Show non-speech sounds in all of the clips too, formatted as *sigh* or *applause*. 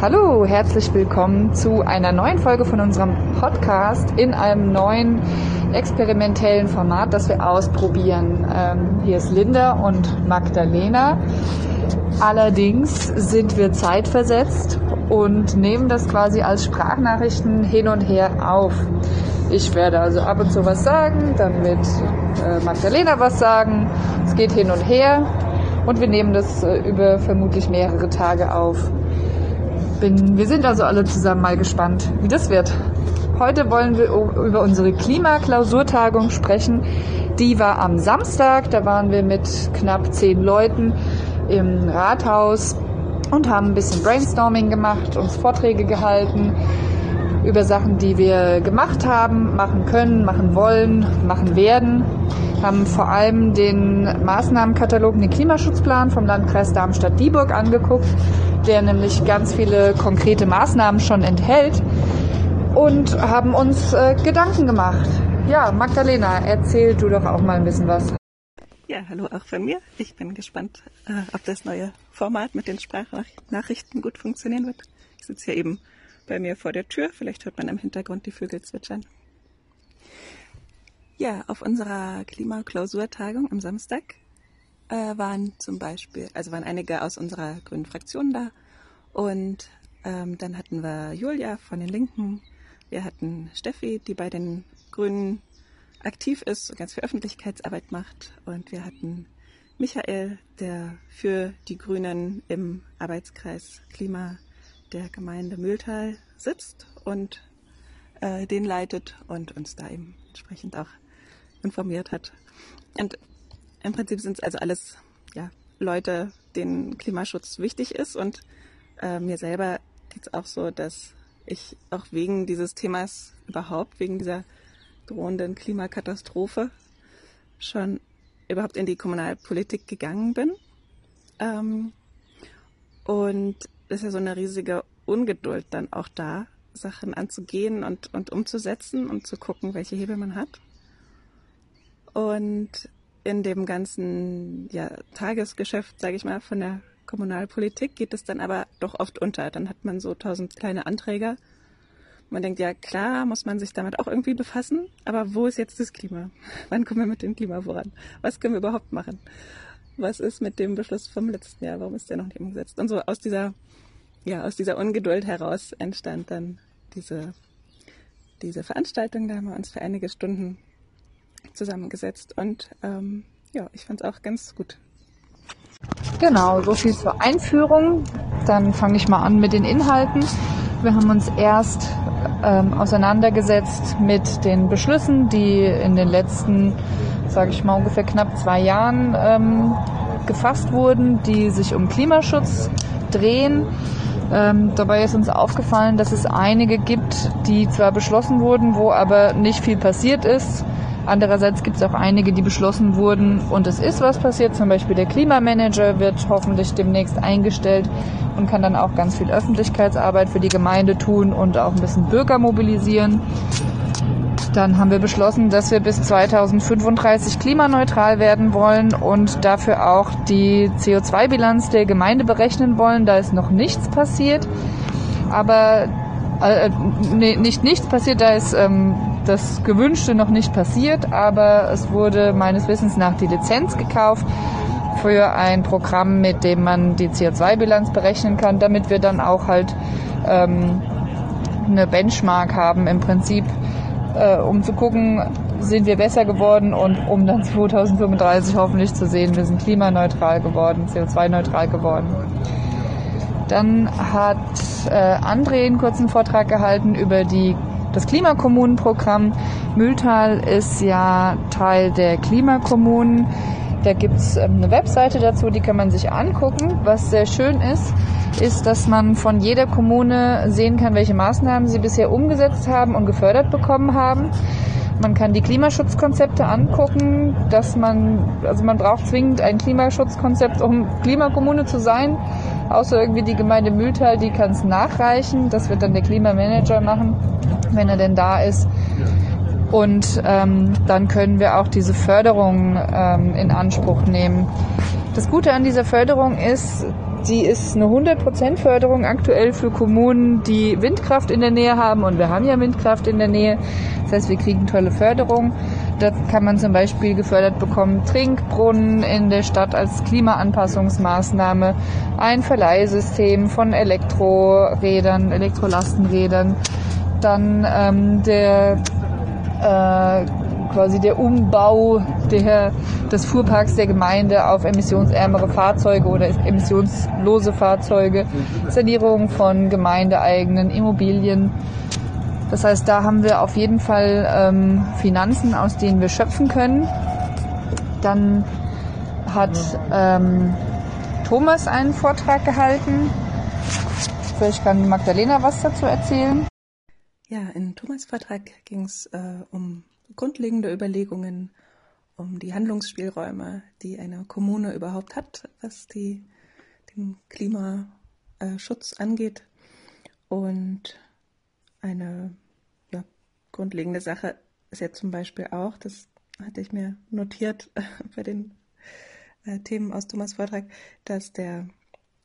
Hallo, herzlich willkommen zu einer neuen Folge von unserem Podcast in einem neuen experimentellen Format, das wir ausprobieren. Ähm, hier ist Linda und Magdalena. Allerdings sind wir zeitversetzt und nehmen das quasi als Sprachnachrichten hin und her auf. Ich werde also ab und zu was sagen, dann wird äh, Magdalena was sagen. Es geht hin und her und wir nehmen das äh, über vermutlich mehrere Tage auf bin, wir sind also alle zusammen mal gespannt, wie das wird. Heute wollen wir über unsere Klimaklausurtagung sprechen. Die war am Samstag. Da waren wir mit knapp zehn Leuten im Rathaus und haben ein bisschen Brainstorming gemacht, uns Vorträge gehalten über Sachen, die wir gemacht haben, machen können, machen wollen, machen werden. Haben vor allem den Maßnahmenkatalog, den Klimaschutzplan vom Landkreis Darmstadt-Dieburg angeguckt der nämlich ganz viele konkrete Maßnahmen schon enthält und haben uns äh, Gedanken gemacht. Ja, Magdalena, erzähl du doch auch mal ein bisschen was. Ja, hallo auch von mir. Ich bin gespannt, äh, ob das neue Format mit den Sprachnachrichten gut funktionieren wird. Ich sitze hier eben bei mir vor der Tür. Vielleicht hört man im Hintergrund die Vögel zwitschern. Ja, auf unserer Klimaklausurtagung am Samstag äh, waren zum Beispiel, also waren einige aus unserer grünen Fraktion da. Und ähm, dann hatten wir Julia von den Linken, wir hatten Steffi, die bei den Grünen aktiv ist und ganz viel Öffentlichkeitsarbeit macht. Und wir hatten Michael, der für die Grünen im Arbeitskreis Klima der Gemeinde Mühltal sitzt und äh, den leitet und uns da eben entsprechend auch informiert hat. Und im Prinzip sind es also alles ja, Leute, denen Klimaschutz wichtig ist. Und äh, mir selber geht es auch so, dass ich auch wegen dieses Themas überhaupt, wegen dieser drohenden Klimakatastrophe, schon überhaupt in die Kommunalpolitik gegangen bin. Ähm, und es ist ja so eine riesige Ungeduld dann auch da, Sachen anzugehen und, und umzusetzen und zu gucken, welche Hebel man hat. Und in dem ganzen ja, Tagesgeschäft, sage ich mal, von der Kommunalpolitik geht es dann aber doch oft unter. Dann hat man so tausend kleine Anträge. Man denkt, ja klar, muss man sich damit auch irgendwie befassen, aber wo ist jetzt das Klima? *laughs* Wann kommen wir mit dem Klima voran? Was können wir überhaupt machen? Was ist mit dem Beschluss vom letzten Jahr? Warum ist der noch nicht umgesetzt? Und so aus dieser, ja, aus dieser Ungeduld heraus entstand dann diese, diese Veranstaltung. Da haben wir uns für einige Stunden zusammengesetzt und ähm, ja, ich fand es auch ganz gut. Genau, so viel zur Einführung. Dann fange ich mal an mit den Inhalten. Wir haben uns erst ähm, auseinandergesetzt mit den Beschlüssen, die in den letzten, sage ich mal, ungefähr knapp zwei Jahren ähm, gefasst wurden, die sich um Klimaschutz drehen. Ähm, dabei ist uns aufgefallen, dass es einige gibt, die zwar beschlossen wurden, wo aber nicht viel passiert ist. Andererseits gibt es auch einige, die beschlossen wurden und es ist was passiert. Zum Beispiel der Klimamanager wird hoffentlich demnächst eingestellt und kann dann auch ganz viel Öffentlichkeitsarbeit für die Gemeinde tun und auch ein bisschen Bürger mobilisieren. Dann haben wir beschlossen, dass wir bis 2035 klimaneutral werden wollen und dafür auch die CO2-Bilanz der Gemeinde berechnen wollen. Da ist noch nichts passiert. Aber äh, nee, nicht nichts passiert, da ist ähm, das Gewünschte noch nicht passiert, aber es wurde meines Wissens nach die Lizenz gekauft für ein Programm, mit dem man die CO2-Bilanz berechnen kann, damit wir dann auch halt ähm, eine Benchmark haben im Prinzip, äh, um zu gucken, sind wir besser geworden und um dann 2035 hoffentlich zu sehen, wir sind klimaneutral geworden, CO2-neutral geworden. Dann hat äh, André einen kurzen Vortrag gehalten über die das Klimakommunenprogramm. Mühltal ist ja Teil der Klimakommunen. Da gibt's ähm, eine Webseite dazu, die kann man sich angucken. Was sehr schön ist, ist, dass man von jeder Kommune sehen kann, welche Maßnahmen sie bisher umgesetzt haben und gefördert bekommen haben. Man kann die Klimaschutzkonzepte angucken, dass man, also man braucht zwingend ein Klimaschutzkonzept, um Klimakommune zu sein. Außer irgendwie die Gemeinde Mühltal, die kann es nachreichen. Das wird dann der Klimamanager machen wenn er denn da ist. Und ähm, dann können wir auch diese Förderung ähm, in Anspruch nehmen. Das Gute an dieser Förderung ist, die ist eine 100% Förderung aktuell für Kommunen, die Windkraft in der Nähe haben. Und wir haben ja Windkraft in der Nähe. Das heißt, wir kriegen tolle Förderung. Da kann man zum Beispiel gefördert bekommen Trinkbrunnen in der Stadt als Klimaanpassungsmaßnahme, ein Verleihsystem von Elektrorädern, Elektrolastenrädern, dann ähm, der äh, quasi der Umbau der, des Fuhrparks der Gemeinde auf emissionsärmere Fahrzeuge oder emissionslose Fahrzeuge, Sanierung von gemeindeeigenen Immobilien. Das heißt, da haben wir auf jeden Fall ähm, Finanzen, aus denen wir schöpfen können. Dann hat ähm, Thomas einen Vortrag gehalten. Vielleicht kann Magdalena was dazu erzählen. Ja, in Thomas Vortrag ging es äh, um grundlegende Überlegungen um die Handlungsspielräume, die eine Kommune überhaupt hat, was die, den Klimaschutz angeht. Und eine ja, grundlegende Sache ist ja zum Beispiel auch, das hatte ich mir notiert *laughs* bei den äh, Themen aus Thomas Vortrag, dass der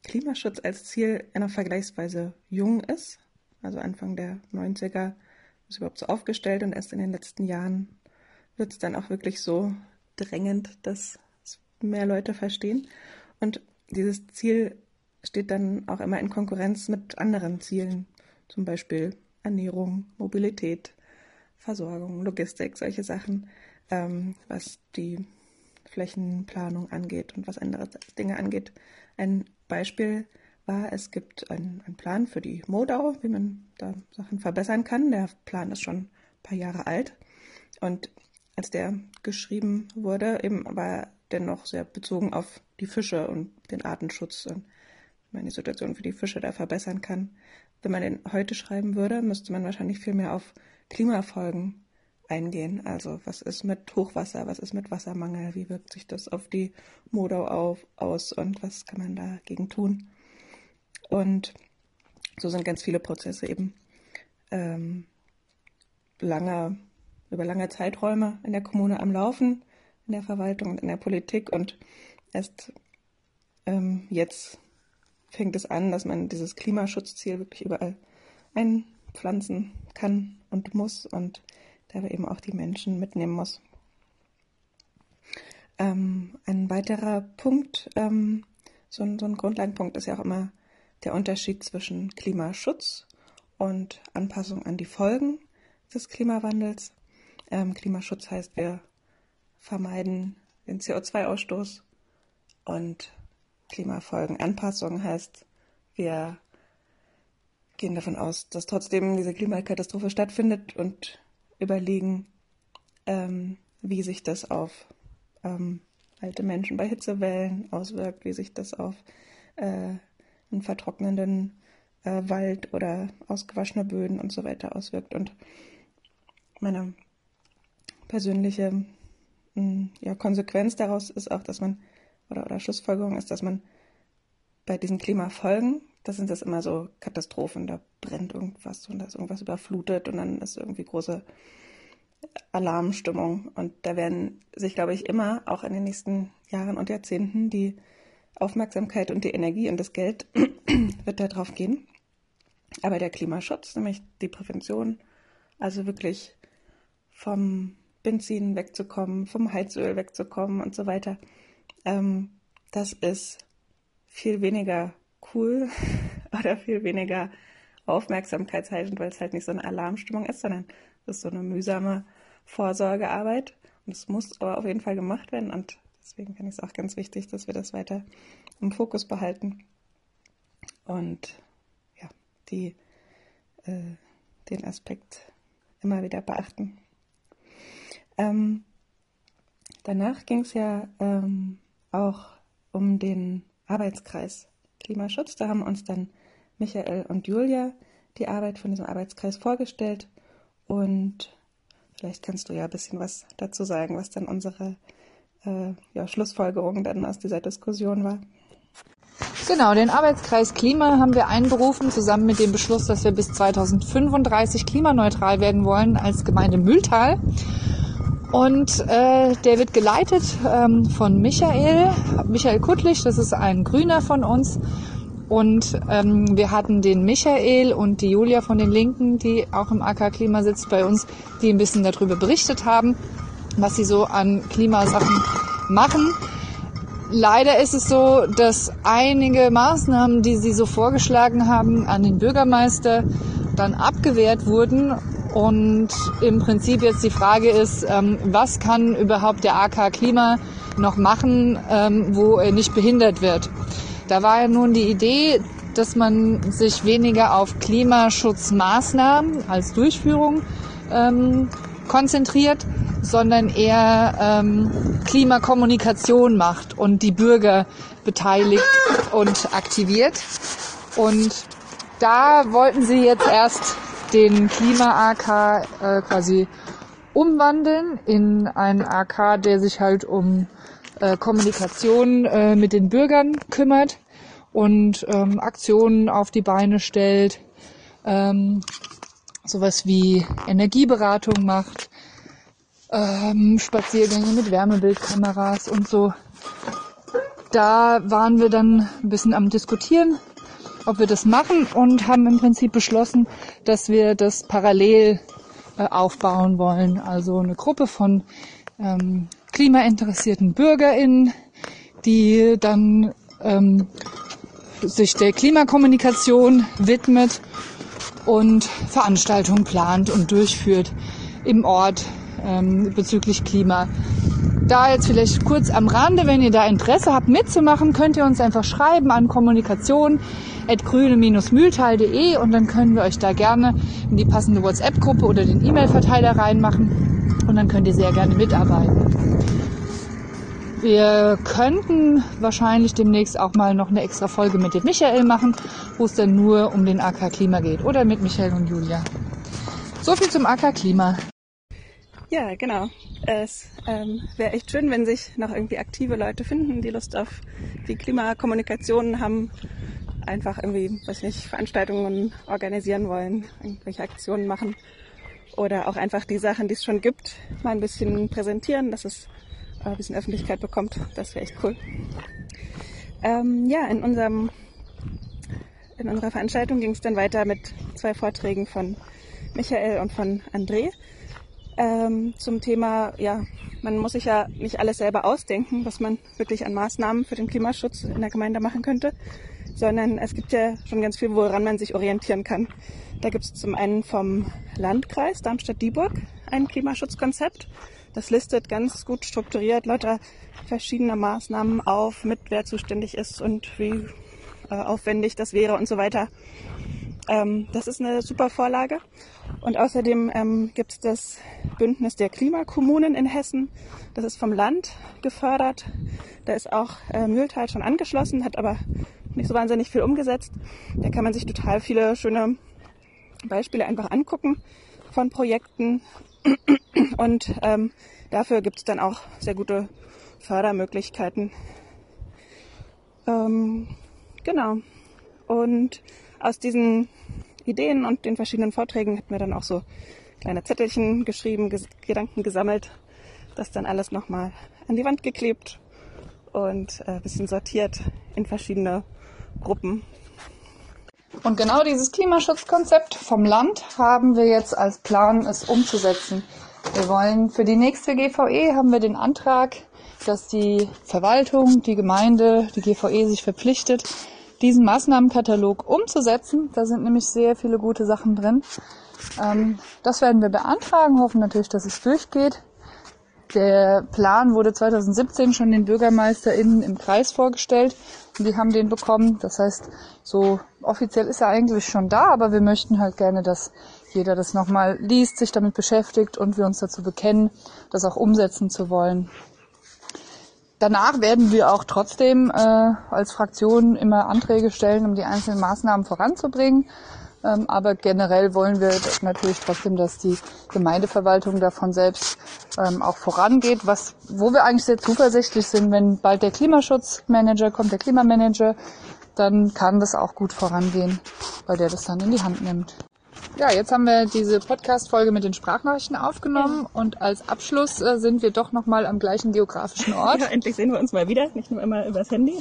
Klimaschutz als Ziel noch vergleichsweise jung ist, also Anfang der 90er ist überhaupt so aufgestellt und erst in den letzten Jahren wird es dann auch wirklich so drängend, dass es mehr Leute verstehen. Und dieses Ziel steht dann auch immer in Konkurrenz mit anderen Zielen, zum Beispiel Ernährung, Mobilität, Versorgung, Logistik, solche Sachen, ähm, was die Flächenplanung angeht und was andere Dinge angeht. Ein Beispiel war, es gibt einen, Plan für die Modau, wie man da Sachen verbessern kann. Der Plan ist schon ein paar Jahre alt. Und als der geschrieben wurde, eben war der noch sehr bezogen auf die Fische und den Artenschutz und wie man die Situation für die Fische da verbessern kann. Wenn man den heute schreiben würde, müsste man wahrscheinlich viel mehr auf Klimafolgen eingehen. Also was ist mit Hochwasser, was ist mit Wassermangel, wie wirkt sich das auf die Modau auf, aus und was kann man dagegen tun. Und so sind ganz viele Prozesse eben ähm, lange, über lange Zeiträume in der Kommune am Laufen, in der Verwaltung und in der Politik. Und erst ähm, jetzt fängt es an, dass man dieses Klimaschutzziel wirklich überall einpflanzen kann und muss und dabei eben auch die Menschen mitnehmen muss. Ähm, ein weiterer Punkt, ähm, so, ein, so ein Grundlagenpunkt ist ja auch immer der Unterschied zwischen Klimaschutz und Anpassung an die Folgen des Klimawandels. Ähm, Klimaschutz heißt, wir vermeiden den CO2-Ausstoß und Klimafolgenanpassung heißt, wir gehen davon aus, dass trotzdem diese Klimakatastrophe stattfindet und überlegen, ähm, wie sich das auf ähm, alte Menschen bei Hitzewellen auswirkt, wie sich das auf äh, einen vertrocknenden äh, Wald oder ausgewaschene Böden und so weiter auswirkt. Und meine persönliche mh, hm, ja, Konsequenz daraus ist auch, dass man, oder, oder Schlussfolgerung ist, dass man bei diesen Klimafolgen, das sind das immer so Katastrophen, da brennt irgendwas und da ist irgendwas überflutet und dann ist irgendwie große Alarmstimmung. Und da werden sich, glaube ich, immer, auch in den nächsten Jahren und Jahrzehnten, die Aufmerksamkeit und die Energie und das Geld *clears throat* wird da drauf gehen. Aber der Klimaschutz, nämlich die Prävention, also wirklich vom Benzin wegzukommen, vom Heizöl wegzukommen und so weiter, ähm, das ist viel weniger cool *laughs* oder viel weniger aufmerksamkeitsheischend, weil es halt nicht so eine Alarmstimmung ist, sondern es ist so eine mühsame Vorsorgearbeit. Und es muss aber auf jeden Fall gemacht werden. Und Deswegen finde ich es auch ganz wichtig, dass wir das weiter im Fokus behalten und ja, die, äh, den Aspekt immer wieder beachten. Ähm, danach ging es ja ähm, auch um den Arbeitskreis Klimaschutz. Da haben uns dann Michael und Julia die Arbeit von diesem Arbeitskreis vorgestellt und vielleicht kannst du ja ein bisschen was dazu sagen, was dann unsere äh, ja, Schlussfolgerung dann aus dieser Diskussion war. Genau, den Arbeitskreis Klima haben wir einberufen, zusammen mit dem Beschluss, dass wir bis 2035 klimaneutral werden wollen als Gemeinde Mühltal. Und äh, der wird geleitet ähm, von Michael, Michael Kuttlich, das ist ein Grüner von uns. Und ähm, wir hatten den Michael und die Julia von den Linken, die auch im AK Klima sitzt bei uns, die ein bisschen darüber berichtet haben, was sie so an Klimasachen machen. Leider ist es so, dass einige Maßnahmen, die sie so vorgeschlagen haben, an den Bürgermeister dann abgewehrt wurden. Und im Prinzip jetzt die Frage ist, ähm, was kann überhaupt der AK Klima noch machen, ähm, wo er nicht behindert wird? Da war ja nun die Idee, dass man sich weniger auf Klimaschutzmaßnahmen als Durchführung ähm, konzentriert, sondern eher ähm, Klimakommunikation macht und die Bürger beteiligt und aktiviert. Und da wollten sie jetzt erst den Klima-AK äh, quasi umwandeln in einen AK, der sich halt um äh, Kommunikation äh, mit den Bürgern kümmert und ähm, Aktionen auf die Beine stellt, ähm, sowas wie Energieberatung macht, ähm, Spaziergänge mit Wärmebildkameras und so. Da waren wir dann ein bisschen am Diskutieren, ob wir das machen und haben im Prinzip beschlossen, dass wir das parallel äh, aufbauen wollen. Also eine Gruppe von ähm, klimainteressierten BürgerInnen, die dann ähm, sich der Klimakommunikation widmet und Veranstaltungen plant und durchführt im Ort ähm, bezüglich Klima. Da jetzt vielleicht kurz am Rande, wenn ihr da Interesse habt mitzumachen, könnt ihr uns einfach schreiben an kommunikation.grüne-mühltal.de und dann können wir euch da gerne in die passende WhatsApp-Gruppe oder den E-Mail-Verteiler reinmachen und dann könnt ihr sehr gerne mitarbeiten. Wir könnten wahrscheinlich demnächst auch mal noch eine extra Folge mit dem Michael machen, wo es dann nur um den AK Klima geht oder mit Michael und Julia. So viel zum AK Klima. Ja, genau. Es ähm, wäre echt schön, wenn sich noch irgendwie aktive Leute finden, die Lust auf die Klimakommunikation haben, einfach irgendwie, weiß nicht, Veranstaltungen organisieren wollen, irgendwelche Aktionen machen oder auch einfach die Sachen, die es schon gibt, mal ein bisschen präsentieren, dass es äh, ein bisschen Öffentlichkeit bekommt. Das wäre echt cool. Ähm, ja, in unserem in unserer Veranstaltung ging es dann weiter mit zwei Vorträgen von Michael und von André ähm, zum Thema, ja, man muss sich ja nicht alles selber ausdenken, was man wirklich an Maßnahmen für den Klimaschutz in der Gemeinde machen könnte, sondern es gibt ja schon ganz viel, woran man sich orientieren kann. Da gibt es zum einen vom Landkreis Darmstadt-Dieburg ein Klimaschutzkonzept. Das listet ganz gut strukturiert lauter verschiedener Maßnahmen auf, mit wer zuständig ist und wie äh, aufwendig das wäre und so weiter. Ähm, das ist eine super Vorlage. Und außerdem ähm, gibt es das Bündnis der Klimakommunen in Hessen. Das ist vom Land gefördert. Da ist auch äh, Mühltal schon angeschlossen, hat aber nicht so wahnsinnig viel umgesetzt. Da kann man sich total viele schöne Beispiele einfach angucken von Projekten. *clears throat* Und ähm, dafür gibt es dann auch sehr gute Fördermöglichkeiten. Ähm, genau. Und aus diesen Ideen und den verschiedenen Vorträgen hatten wir dann auch so kleine Zettelchen geschrieben, Ges Gedanken gesammelt, das dann alles nochmal an die Wand geklebt und äh, bisschen sortiert in verschiedene Gruppen. Und genau dieses Klimaschutzkonzept vom Land haben wir jetzt als Plan, es umzusetzen. Wir wollen für die nächste GVE haben wir den Antrag, dass die Verwaltung, die Gemeinde, die GVE sich verpflichtet, diesen Maßnahmenkatalog umzusetzen. Da sind nämlich sehr viele gute Sachen drin. Ähm, das werden wir beantragen, hoffen natürlich, dass es durchgeht. Der Plan wurde 2017 schon den BürgermeisterInnen im Kreis vorgestellt und die haben den bekommen. Das heißt, so offiziell ist er eigentlich schon da, aber wir möchten halt gerne, dass jeder das nochmal liest, sich damit beschäftigt und wir uns dazu bekennen, das auch umsetzen zu wollen. Danach werden wir auch trotzdem äh, als Fraktion immer Anträge stellen, um die einzelnen Maßnahmen voranzubringen. Ähm, aber generell wollen wir natürlich trotzdem, dass die Gemeindeverwaltung davon selbst ähm, auch vorangeht, was, wo wir eigentlich sehr zuversichtlich sind, wenn bald der Klimaschutzmanager kommt, der Klimamanager, dann kann das auch gut vorangehen, weil der das dann in die Hand nimmt. Ja, jetzt haben wir diese Podcast-Folge mit den Sprachnachrichten aufgenommen und als Abschluss äh, sind wir doch nochmal am gleichen geografischen Ort *laughs* Ja, endlich sehen wir uns mal wieder, nicht nur immer übers Handy.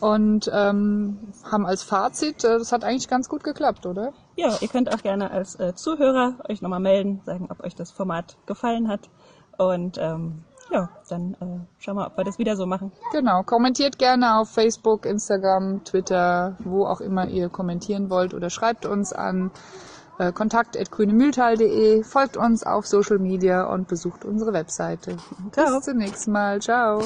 und ähm, haben als Fazit, äh, das hat eigentlich ganz gut geklappt, oder? Ja, ihr könnt auch gerne als äh, Zuhörer euch nochmal melden, sagen, ob euch das Format gefallen hat. Und ähm, ja, dann äh, schauen wir, ob wir das wieder so machen. Genau, kommentiert gerne auf Facebook, Instagram, Twitter, wo auch immer ihr kommentieren wollt oder schreibt uns an äh, kontakt.grünemühltal.de, folgt uns auf Social Media und besucht unsere Webseite. Bis zum nächsten Mal. Ciao.